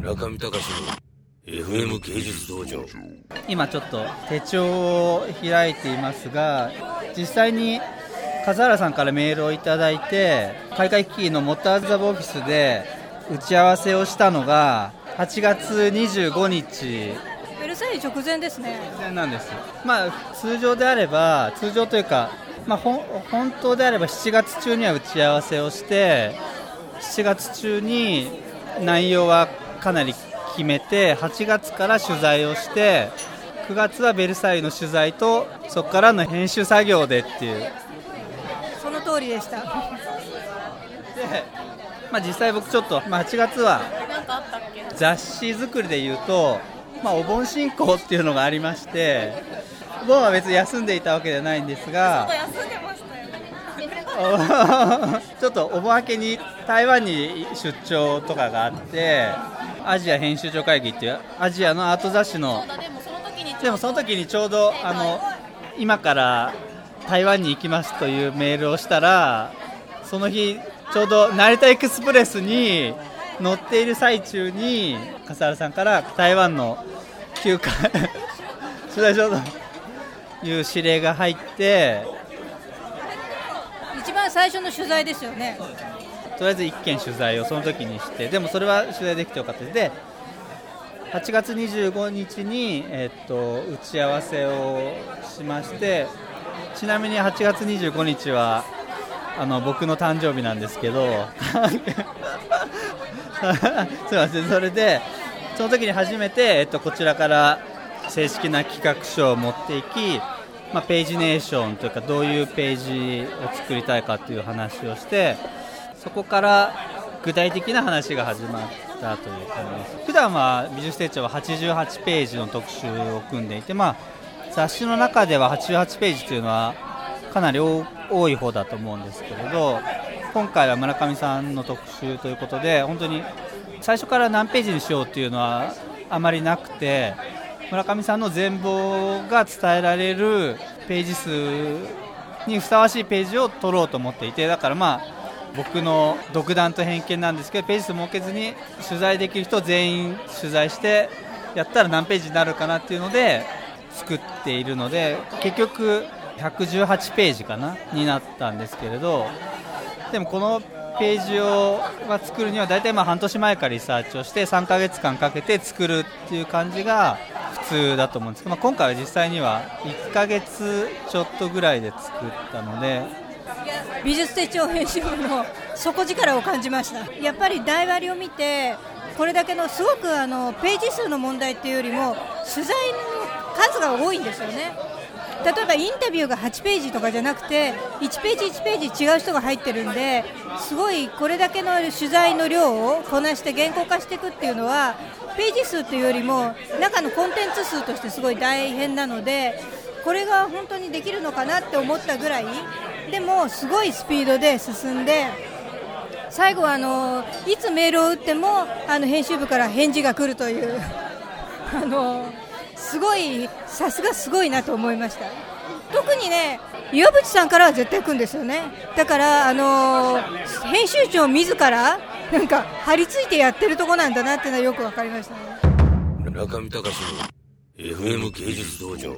村上隆の FM 芸術道場。今ちょっと手帳を開いていますが実際に笠原さんからメールをいただいて海外機器のモッターズ・ザ・オフィスで打ち合わせをしたのが8月25日。ベルサイユ直前ですね。直前なんです。まあ通常であれば通常というか、まあ、本当であれば7月中には打ち合わせをして7月中に内容はかなり決めて8月から取材をして9月はベルサイユの取材とそこからの編集作業でっていう。その通りでした。で、まあ、実際僕ちょっと、まあ、8月は雑誌作りでいうと、まあ、お盆進行っていうのがありましてお盆は別に休んでいたわけではないんですが ちょっとお盆明けに台湾に出張とかがあってアジア編集長会議っていうアジアのアート雑誌のでもその時にちょうどあの今から台湾に行きますというメールをしたらその日ちょうど成田エクスプレスに乗っている最中に笠原さんから台湾の休暇 取材しようという指令が入って一番最初の取材ですよね。とりあえず1件取材をその時にしてでもそれは取材できてよかったでで8月25日に、えっと打ち合わせをしましてちなみに8月25日はあの僕の誕生日なんですけど すいません。それでその時に初めて、えっと、こちらから正式な企画書を持っていき、まあ、ページネーションというかどういうページを作りたいかという話をしてそこから具体的な話が始まったという感じです。普段は美術手帳は88ページの特集を組んでいて、まあ、雑誌の中では88ページというのはかなり多い方だと思うんですけれど今回は村上さんの特集ということで本当に最初から何ページにしようというのはあまりなくて村上さんの全貌が伝えられるページ数にふさわしいページを取ろうと思っていてだからまあ僕の独断と偏見なんですけどページ数設けずに取材できる人全員取材してやったら何ページになるかなっていうので作っているので結局118ページかなになったんですけれどでもこのページを作るには大体まあ半年前からリサーチをして3ヶ月間かけて作るっていう感じが通だと思うんですけど、まあ、今回は実際には1か月ちょっとぐらいで作ったので美術手帳編集部の 底力を感じました。やっぱり台割りを見てこれだけのすごくあのページ数の問題っていうよりも取材の数が多いんですよね。例えばインタビューが8ページとかじゃなくて1ページ1ページ違う人が入ってるんですごいこれだけの取材の量をこなして原稿化していくっていうのはページ数というよりも中のコンテンツ数としてすごい大変なのでこれが本当にできるのかなって思ったぐらいでもすごいスピードで進んで最後はあのいつメールを打ってもあの編集部から返事が来るという あのすごいさすがすごいなと思いました。特にね岩渕さんからは絶対来るんですよね。だからあの編集長自らなんか張り付いてやってるとこなんだなっていうのはよく分かりましたね。中見隆の FM 芸術道場。